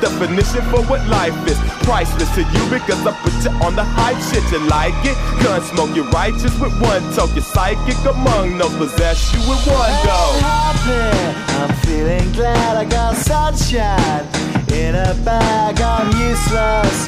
the definition for what life is. Priceless to you because I put you on the hype shit. You like it? Gun smoke, you're righteous with one toe. You're psychic among no possess you with one go. happy. I'm feeling glad I got sunshine in a bag. I'm useless,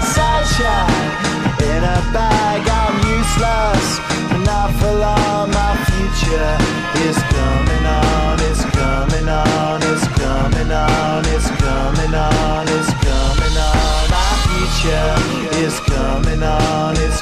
sunshine in a bag. I'm useless, not for long. My future is coming on. It's coming on. It's coming on. It's coming on. It's coming on. My future is coming on. It's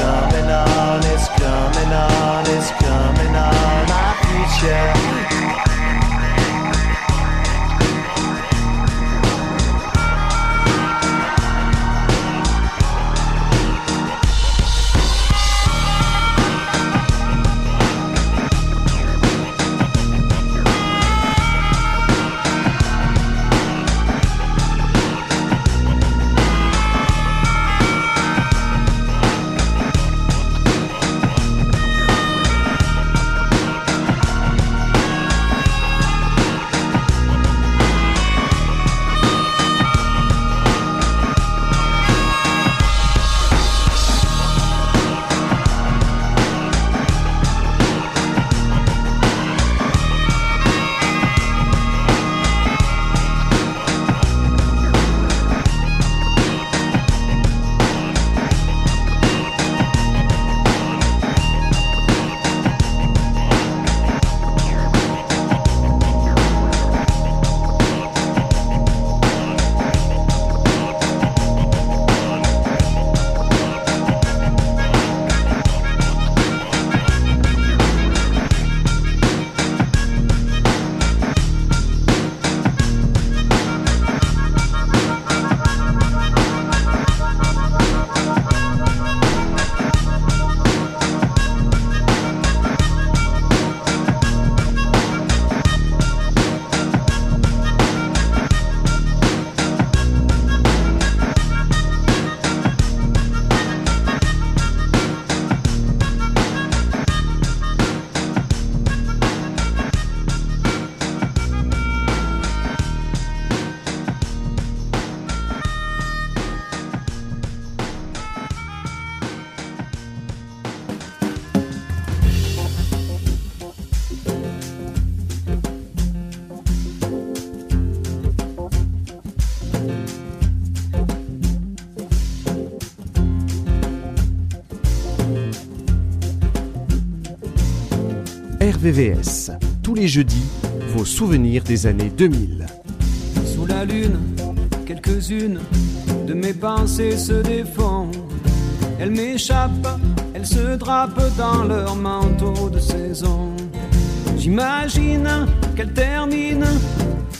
Tous les jeudis, vos souvenirs des années 2000. Sous la lune, quelques-unes de mes pensées se défont. Elles m'échappent, elles se drapent dans leur manteau de saison. J'imagine qu'elles terminent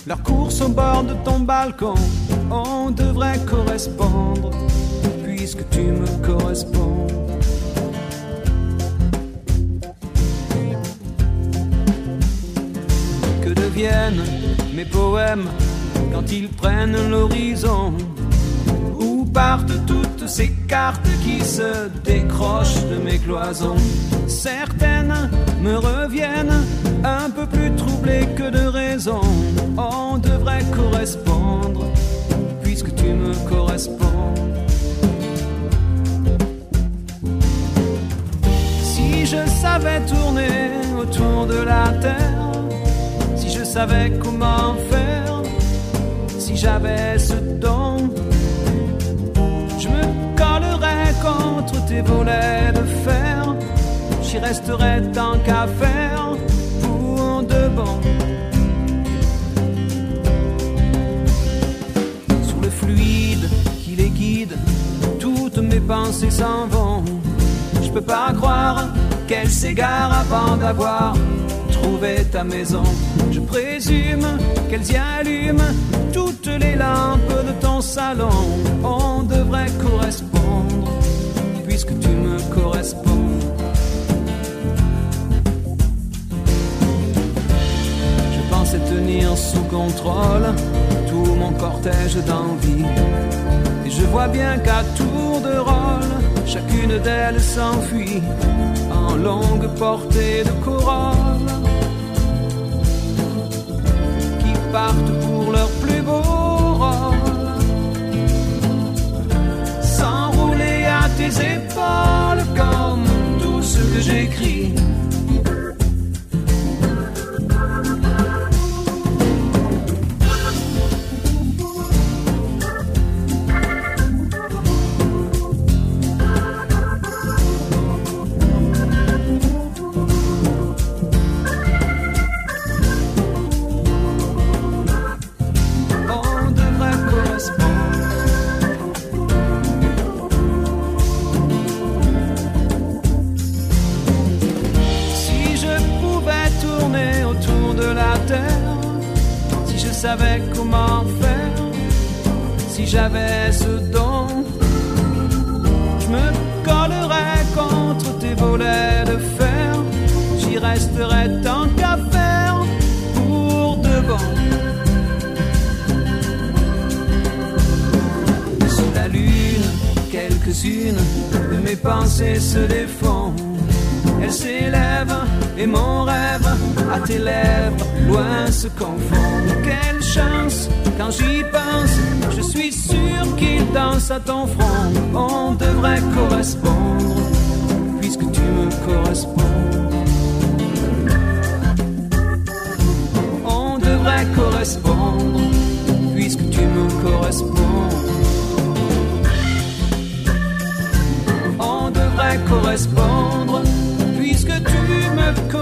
leur course au bord de ton balcon. On devrait correspondre puisque tu me corresponds. Mes poèmes quand ils prennent l'horizon Où partent toutes ces cartes qui se décrochent de mes cloisons Certaines me reviennent un peu plus troublées que de raison. On devrait correspondre puisque tu me corresponds. Si je savais tourner autour de la terre, savais comment faire, si j'avais ce don, je me collerais contre tes volets de fer, j'y resterais tant qu'à faire pour de bon. Sous le fluide qui les guide, toutes mes pensées s'en vont. Je peux pas croire qu'elles s'égarent avant d'avoir trouvé ta maison. Je présume qu'elles y allument toutes les lampes de ton salon. On devrait correspondre puisque tu me corresponds. Je pensais tenir sous contrôle tout mon cortège d'envie. Et je vois bien qu'à tour de rôle, chacune d'elles s'enfuit en longue portée de corolle partent pour leur plus beau rôle. S'enrouler à tes épaules comme tout ce que j'écris. À tes lèvres loin se confond. Quelle chance quand j'y pense, je suis sûr qu'il danse à ton front. On devrait correspondre puisque tu me corresponds. On devrait correspondre puisque tu me corresponds. On devrait correspondre puisque tu me corresponds.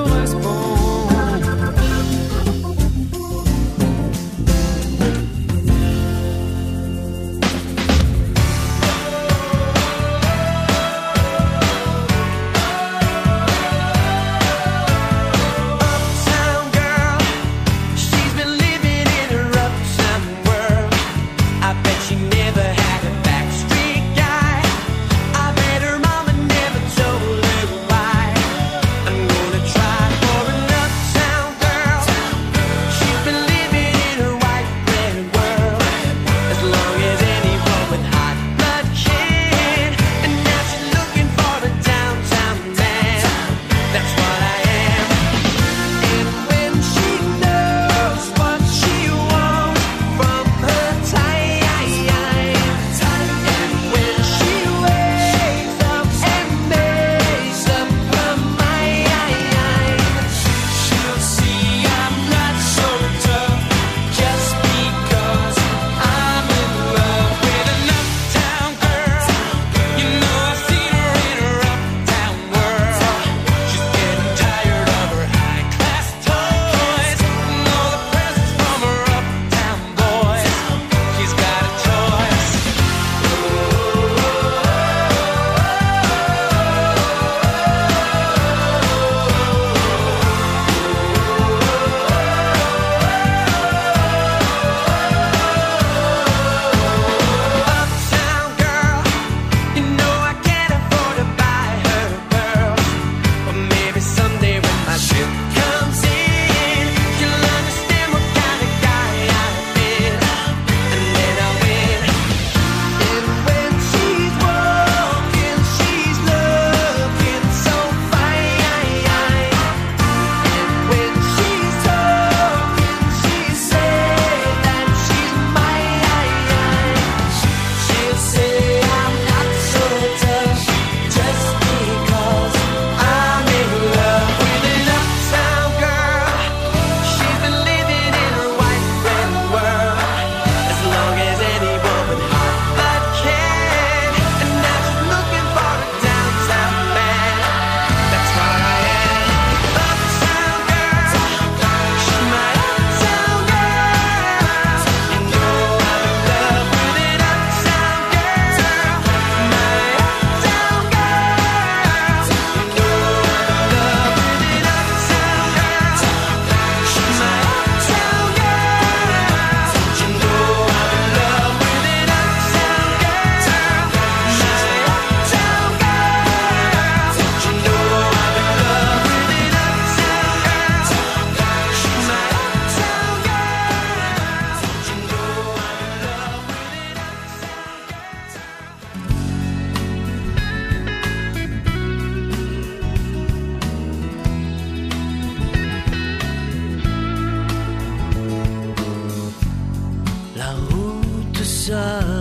time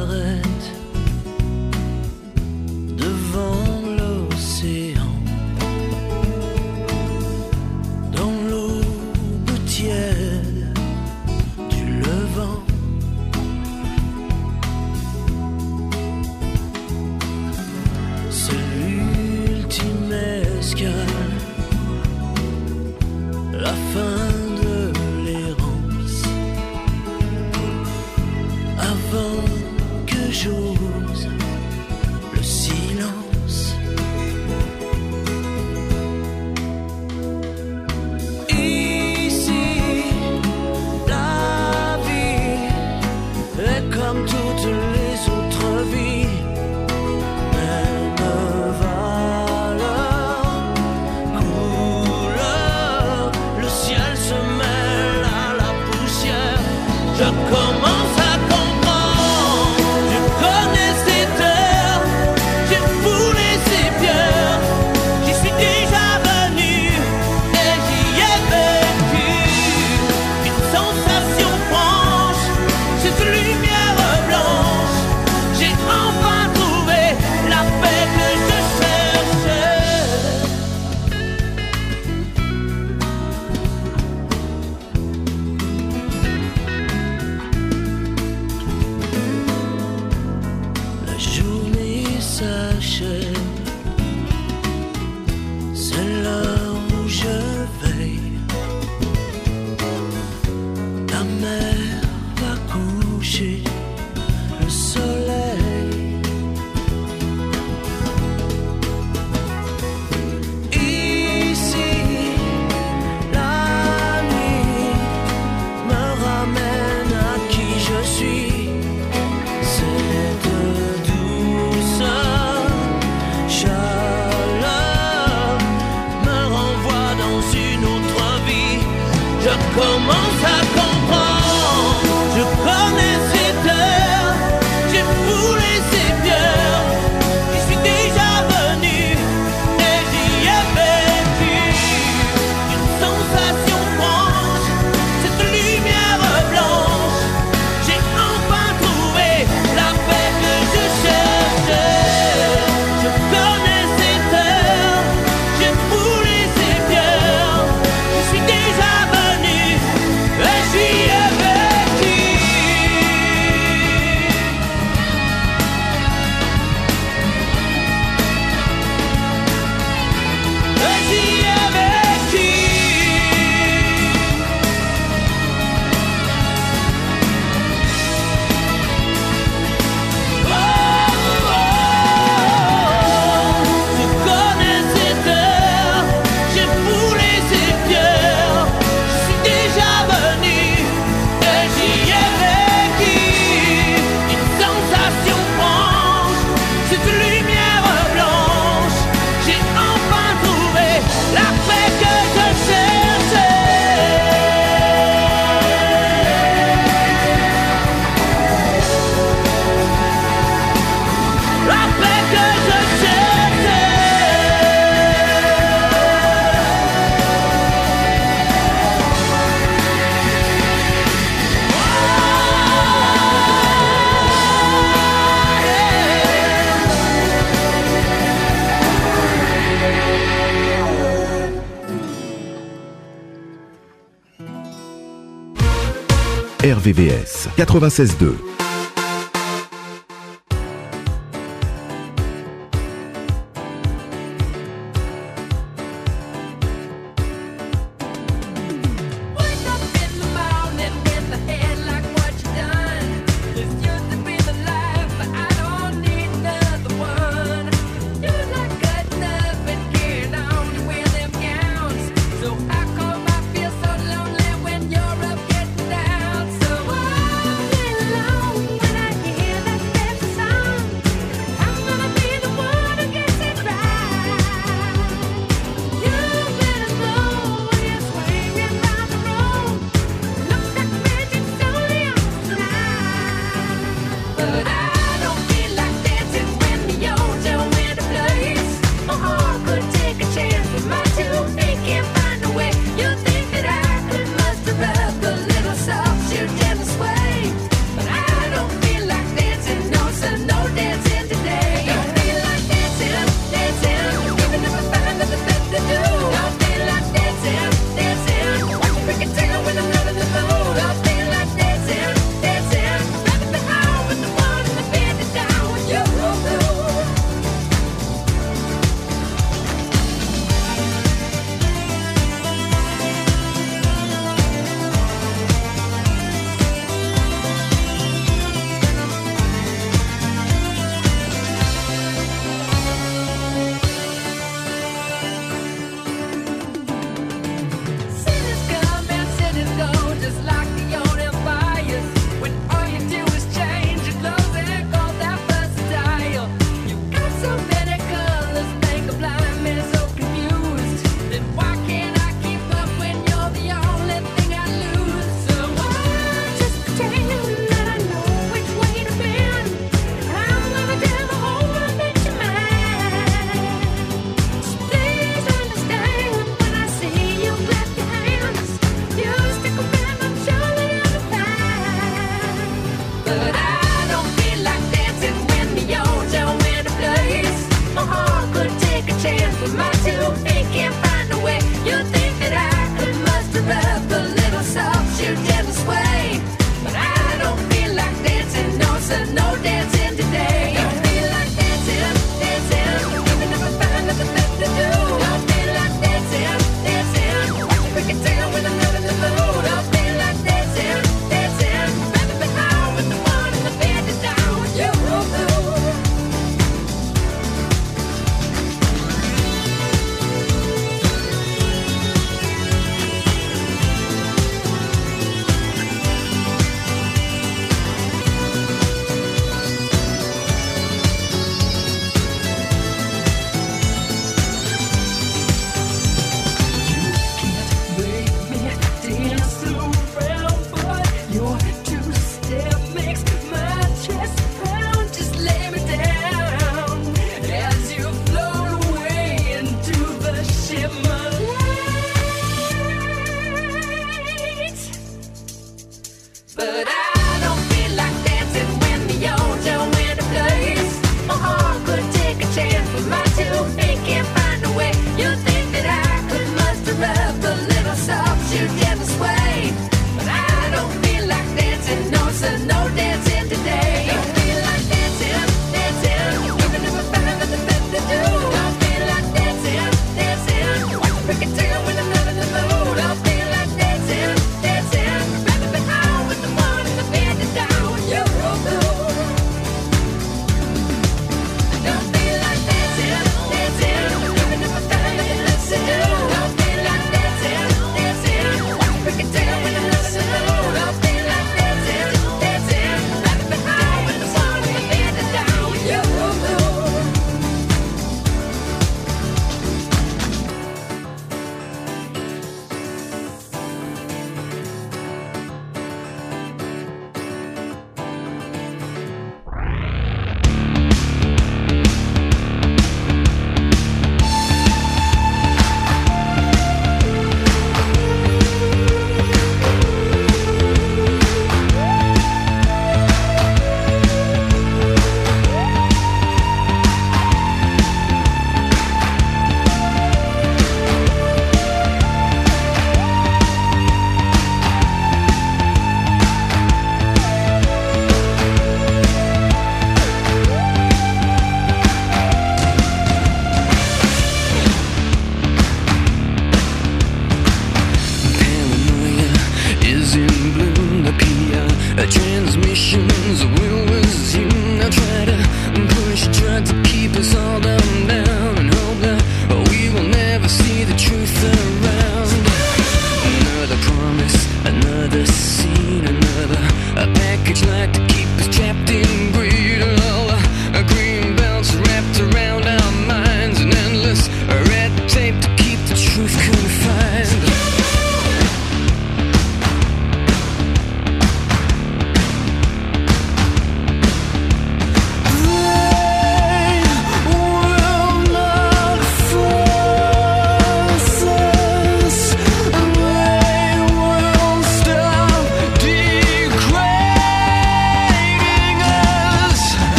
RVVS 96.2.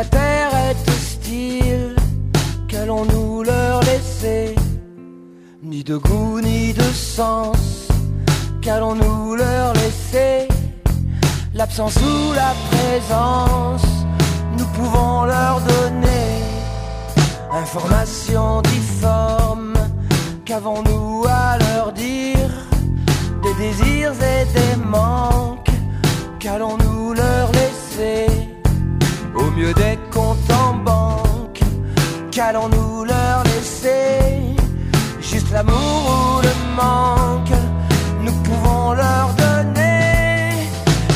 la terre est hostile, qu'allons-nous leur laisser Ni de goût ni de sens, qu'allons-nous leur laisser L'absence ou la présence, nous pouvons leur donner information difforme, qu'avons-nous à leur dire Des désirs et des manques, qu'allons-nous leur laisser mieux des comptes en banque. Qu'allons-nous leur laisser? Juste l'amour ou le manque, nous pouvons leur donner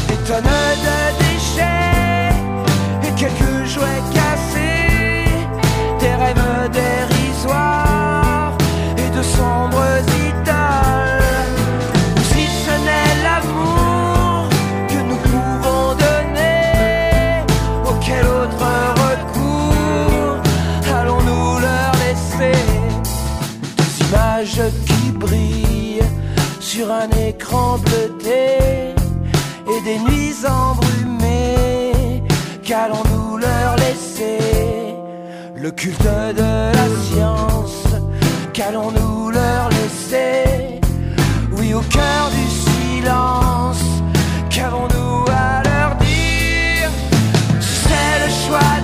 des tonnes de déchets et quelques jouets cassés, des rêves dérisoires. et des nuits embrumées. Qu'allons-nous leur laisser? Le culte de la science, qu'allons-nous leur laisser? Oui, au cœur du silence, qu'avons-nous à leur dire? C'est le choix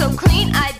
so clean, I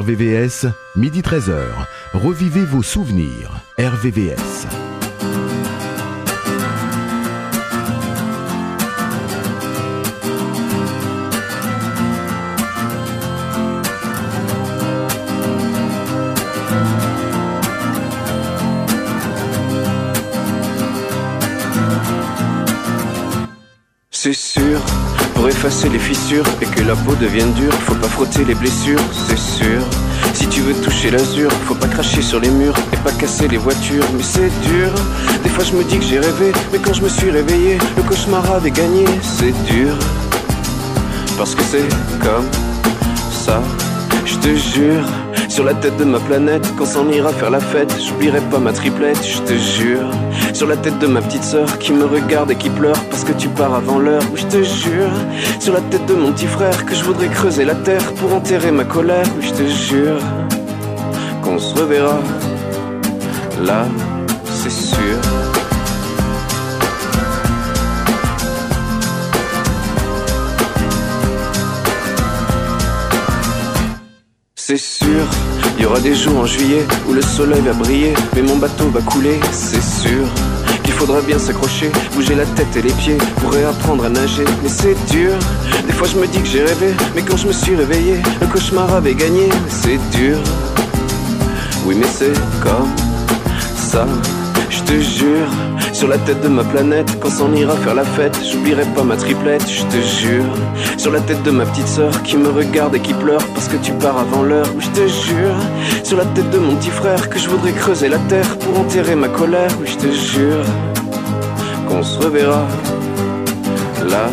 RVVS, midi 13h. Revivez vos souvenirs. RVVS. C'est sûr, effacer les fissures et que la peau devienne dure, faut pas frotter les blessures, c'est sûr. Si tu veux toucher l'azur, faut pas cracher sur les murs et pas casser les voitures, mais c'est dur. Des fois je me dis que j'ai rêvé, mais quand je me suis réveillé, le cauchemar avait gagné, c'est dur. Parce que c'est comme ça, je te jure. Sur la tête de ma planète, quand s'en ira faire la fête, j'oublierai pas ma triplette, je te jure. Sur la tête de ma petite sœur qui me regarde et qui pleure parce que tu pars avant l'heure, oui, je te jure. Sur la tête de mon petit frère que je voudrais creuser la terre pour enterrer ma colère, oui, je te jure. Qu'on se reverra là, c'est sûr. C'est sûr, il y aura des jours en juillet où le soleil va briller, mais mon bateau va couler, c'est sûr. Qu'il faudra bien s'accrocher, bouger la tête et les pieds pour réapprendre à nager, mais c'est dur. Des fois je me dis que j'ai rêvé, mais quand je me suis réveillé, le cauchemar avait gagné, c'est dur. Oui, mais c'est comme ça, te jure. Sur la tête de ma planète, quand s'en ira faire la fête, j'oublierai pas ma triplette, je te jure. Sur la tête de ma petite sœur qui me regarde et qui pleure parce que tu pars avant l'heure, je te jure. Sur la tête de mon petit frère que je voudrais creuser la terre pour enterrer ma colère, je te jure. Qu'on se reverra là,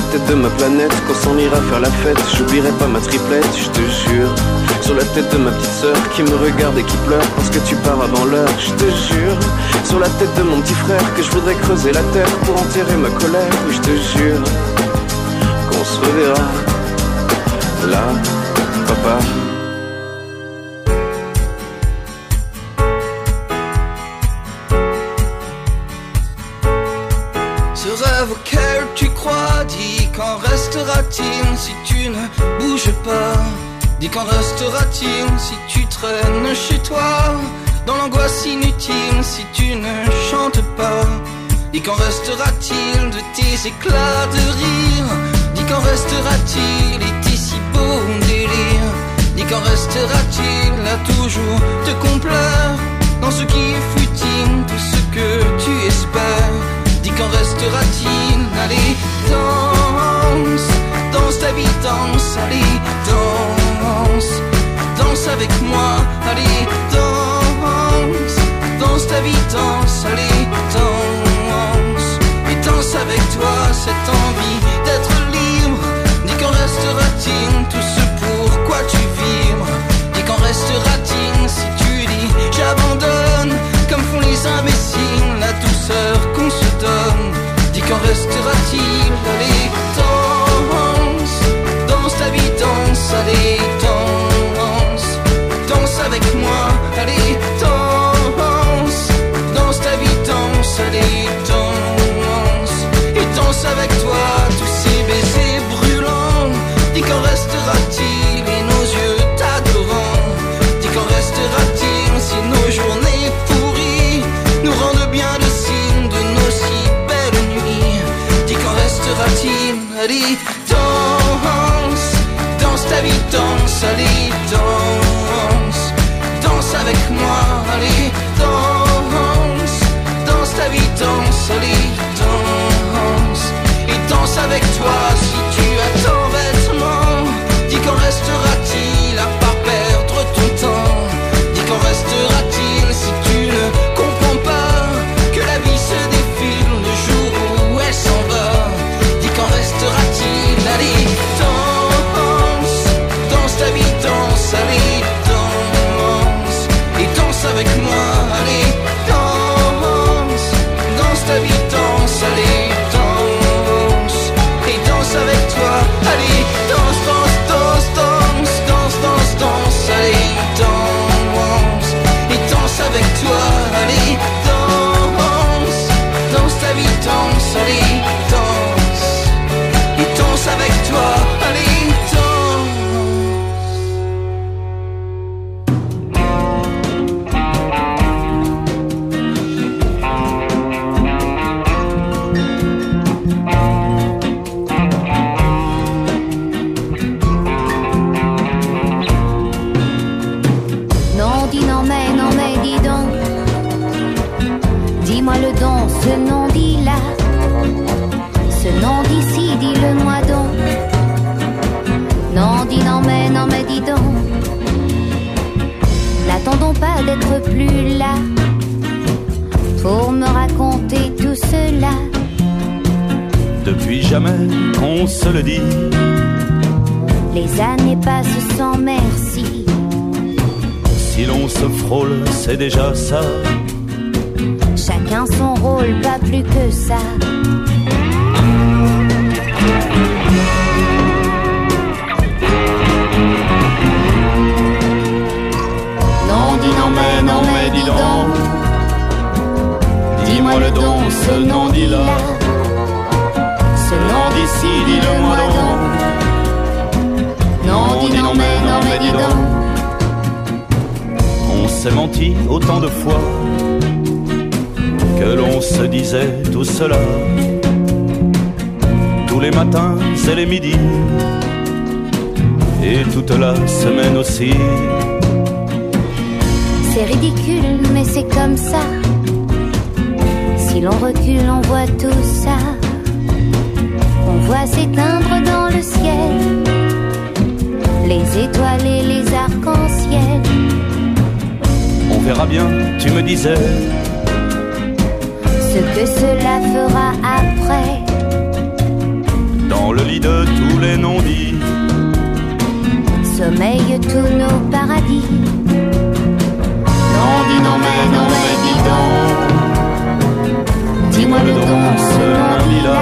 tête de ma planète, quand s'en ira faire la fête, j'oublierai pas ma triplette, je te jure. Sur la tête de ma petite sœur qui me regarde et qui pleure parce que tu pars avant l'heure, je te jure. Sur la tête de mon petit frère que je voudrais creuser la terre pour enterrer ma colère, je te jure. Qu'on se reverra là, papa. Auquel tu crois, dis qu'en restera-t-il si tu ne bouges pas? Dis qu'en restera-t-il si tu traînes chez toi? Dans l'angoisse inutile si tu ne chantes pas? Dis qu'en restera-t-il de tes éclats de rire? Dis qu'en restera-t-il et tes si beaux délires Dis qu'en restera-t-il à toujours te complaire? Dans ce qui est futile, tout ce que tu espères? Qu'en restera-t-il Allez, danse, danse ta vie, danse, allez, danse, danse avec moi, allez, danse, danse ta vie, danse, allez, danse, et danse avec toi cette ta vie, danse, allez, danse. Danse avec moi, allez, danse. Danse ta vie, danse, allez, danse. Et danse avec toi si tu les arcs-en-ciel. On verra bien, tu me disais, Ce que cela fera après. dans le lit de tous les non-dits. Sommeillent tous nos paradis. Non, dis non, mais non, mais dis donc. Dis-moi le don, ce non, dis là.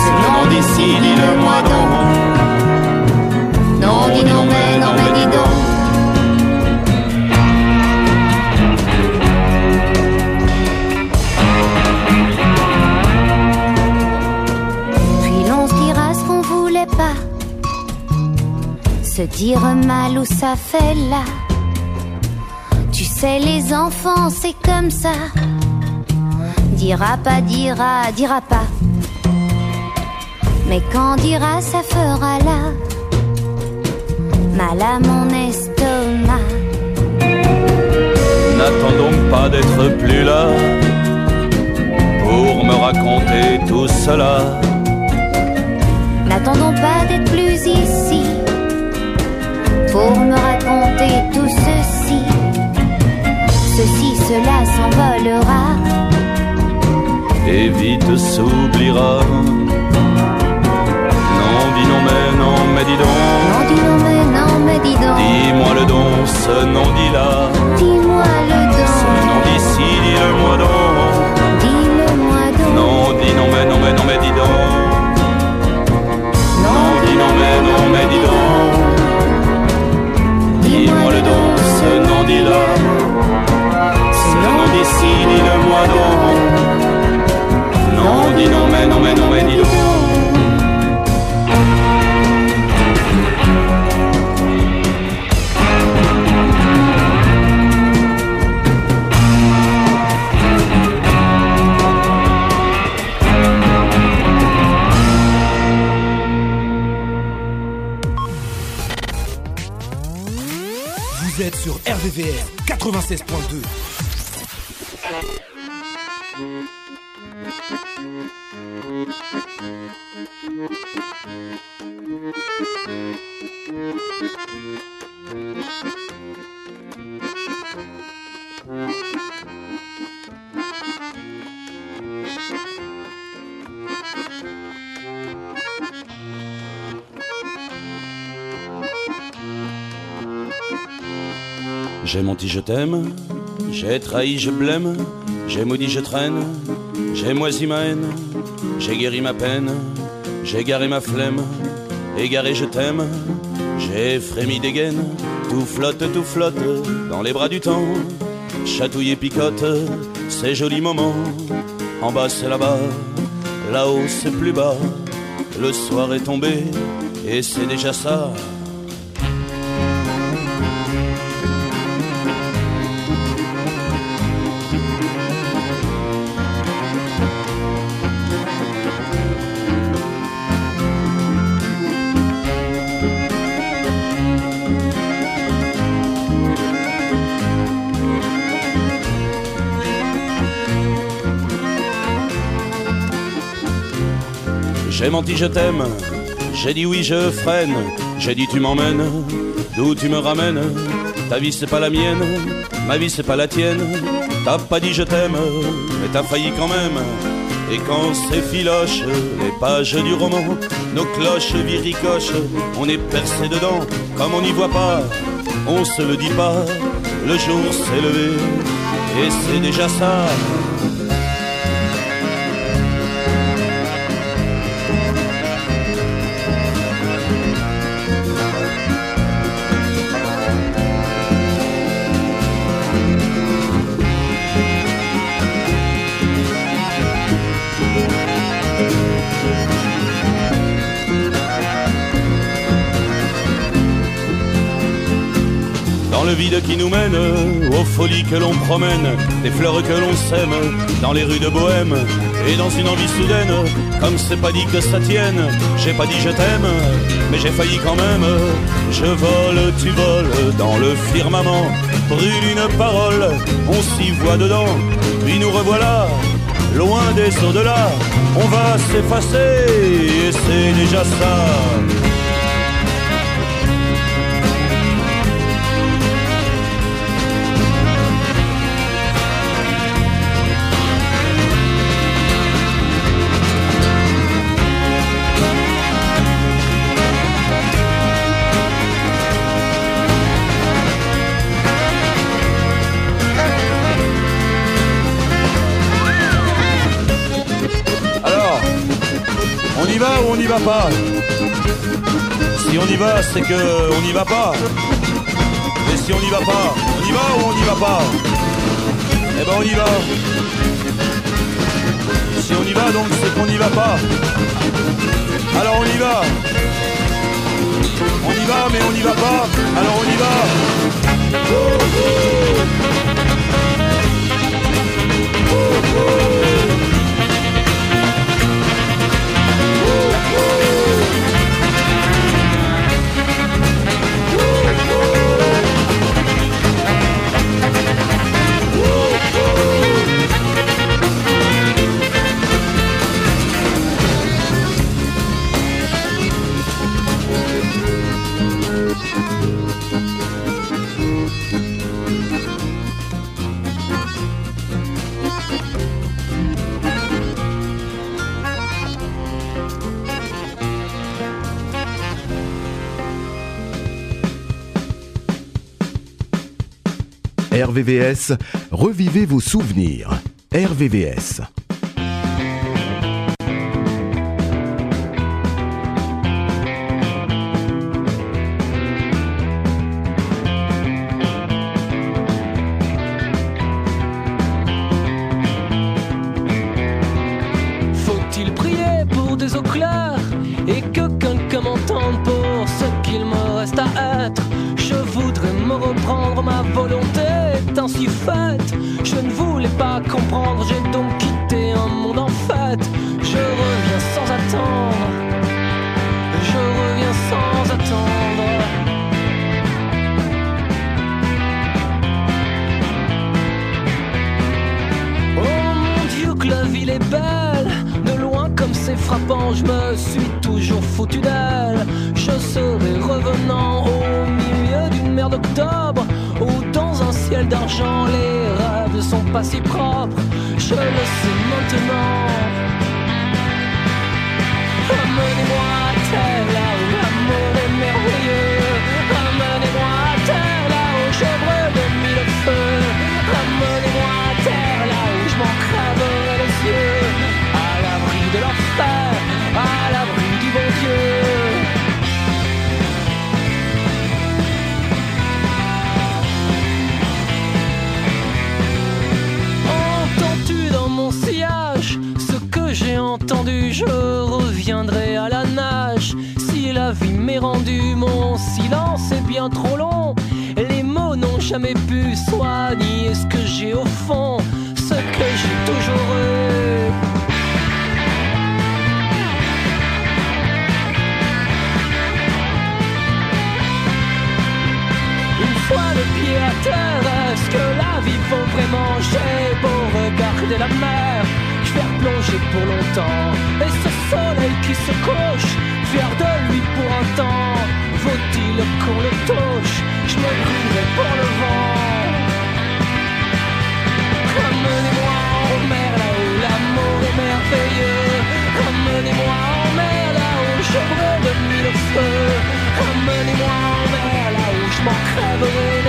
Ce non d'ici, dis-le-moi donc. Dis non, mais non, mais dis donc. Puis l'on se dira ce qu'on voulait pas. Se dire mal où ça fait là. Tu sais, les enfants, c'est comme ça. Dira pas, dira, dira pas. Mais quand dira, ça fera là. Mal à mon estomac. N'attends donc pas d'être plus là pour me raconter tout cela. N'attendons pas d'être plus ici pour me raconter tout ceci. Ceci, cela s'envolera. et vite s'oubliera. Non, dis non, mais non, mais dis donc. Donc. Dis-moi le don, ce nom dit là. Dis-moi le Ce don. nom d'ici, dis-le-moi donc. Dis-le-moi donc. Non, dis non, mais non, mais non, mais dis donc. Non, dis non, mais non, mais dis donc. Dis-moi le don, ce nom dit là. Ce nom d'ici, dis-le-moi donc. Non, dis non, mais non, mais non, mais dis donc. 96.2. J'ai menti, je t'aime, j'ai trahi, je blême, j'ai maudit, je traîne, j'ai moisi ma haine, j'ai guéri ma peine, j'ai garé ma flemme, égaré, je t'aime, j'ai frémi des gaines, tout flotte, tout flotte dans les bras du temps, chatouille et picote, ces jolis moments, en bas c'est là-bas, là-haut c'est plus bas, le soir est tombé, et c'est déjà ça. J'ai menti, je t'aime. J'ai dit oui, je freine. J'ai dit tu m'emmènes. D'où tu me ramènes? Ta vie c'est pas la mienne. Ma vie c'est pas la tienne. T'as pas dit je t'aime. Mais t'as failli quand même. Et quand c'est filoche, les pages du roman, nos cloches viricochent, on est percé dedans, comme on n'y voit pas, on se le dit pas, le jour s'est levé, et c'est déjà ça. Dans le vide qui nous mène, aux folies que l'on promène, des fleurs que l'on sème, dans les rues de Bohème, et dans une envie soudaine, comme c'est pas dit que ça tienne, j'ai pas dit je t'aime, mais j'ai failli quand même. Je vole, tu voles, dans le firmament, brûle une parole, on s'y voit dedans, puis nous revoilà, loin des au-delà, on va s'effacer, et c'est déjà ça. On n'y va pas Si on y va, c'est que on n'y va pas. Et si on n'y va pas, on y va ou on n'y va pas? Eh ben on y va. Si on y va, donc c'est qu'on n'y va pas. Alors on y va. On y va, mais on n'y va pas. Alors on y va. RVVS, revivez vos souvenirs. RVVS. Je me suis toujours foutu d'elle. Je serai revenant au milieu d'une mer d'octobre. Où dans un ciel d'argent, les rêves ne sont pas si propres. Je le sais maintenant. Amenez-moi entendu Je reviendrai à la nage si la vie m'est rendue. Mon silence est bien trop long. Les mots n'ont jamais pu soigner ce que j'ai au fond, ce que j'ai toujours eu. Une fois le pied à terre, est-ce que la vie vaut vraiment? J'ai beau regarder la mer, replonger pour longtemps. Et ce soleil qui se couche, fier de lui pour un temps, vaut-il qu'on le touche? Je me brûlerai pour le vent. Amenez-moi en mer là où l'amour est merveilleux. Amenez-moi en mer là où je brûle de mille feux. Amenez-moi en mer là où je m'en crèverai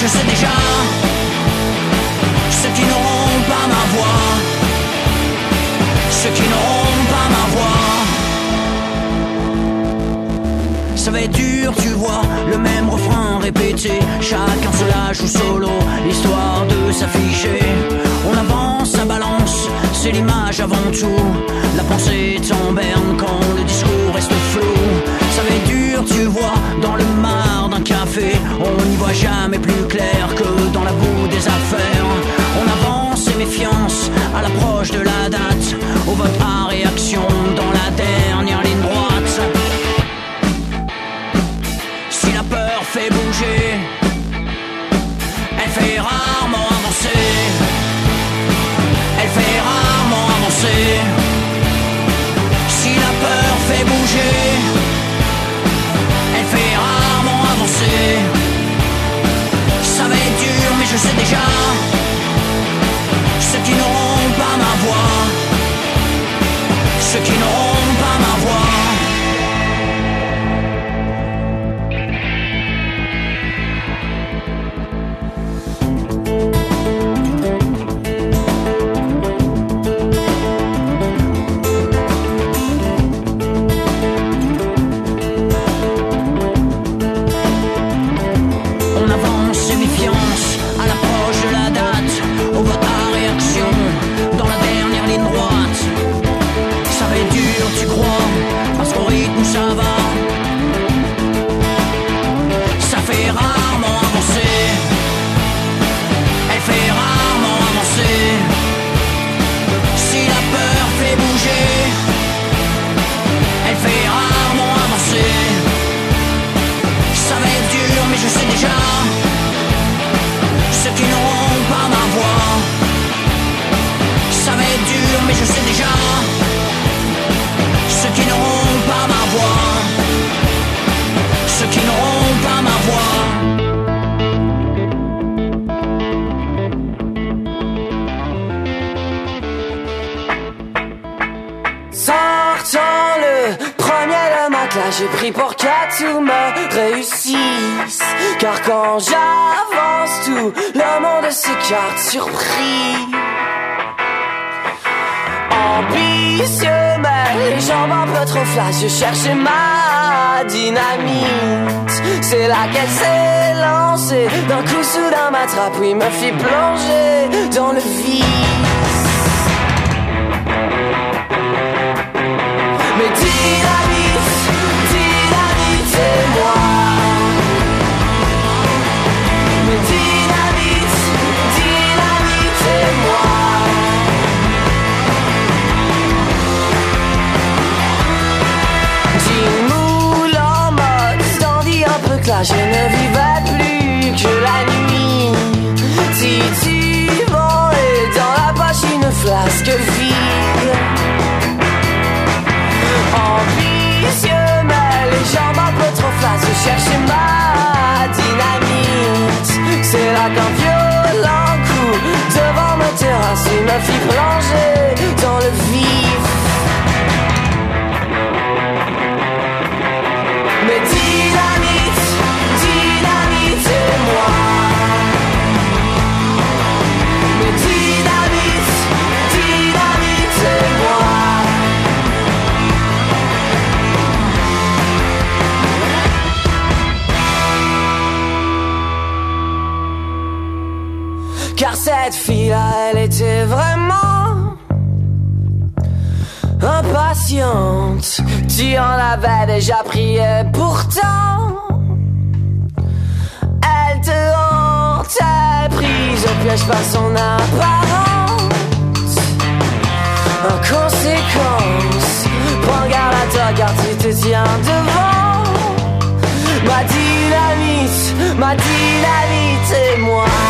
je sais déjà. Ceux qui n'auront pas ma voix, ceux qui n'auront pas ma voix. Ça va être dur, tu vois, le même refrain répété. Chacun se lâche ou solo, histoire de s'afficher. On avance, ça balance, c'est l'image avant tout. La pensée est quand le discours reste flou. Ça va être dur, tu vois, dans le d'un On n'y voit jamais plus clair que dans la boue des affaires. On avance et méfiance à l'approche de la date. Au vote à réaction dans la dernière ligne droite. Si la peur fait bouger, elle fait rarement avancer. Elle fait rarement avancer. Si la peur fait bouger, je sais déjà. Ceux qui n'auront pas ma voix, ceux qui n'auront me fit plonger une flasque vide Ambitieux, mais les jambes un peu trop flasques. Je cherchais ma dynamite. C'est là qu'un violent coup devant ma terrasse il me fit plonger elle était vraiment impatiente. Tu en avais déjà prié pourtant. Elle te hantait, prise au piège par son apparence. En conséquence, prends garde à toi car tu te tiens devant. Ma dynamite, ma dynamite et moi.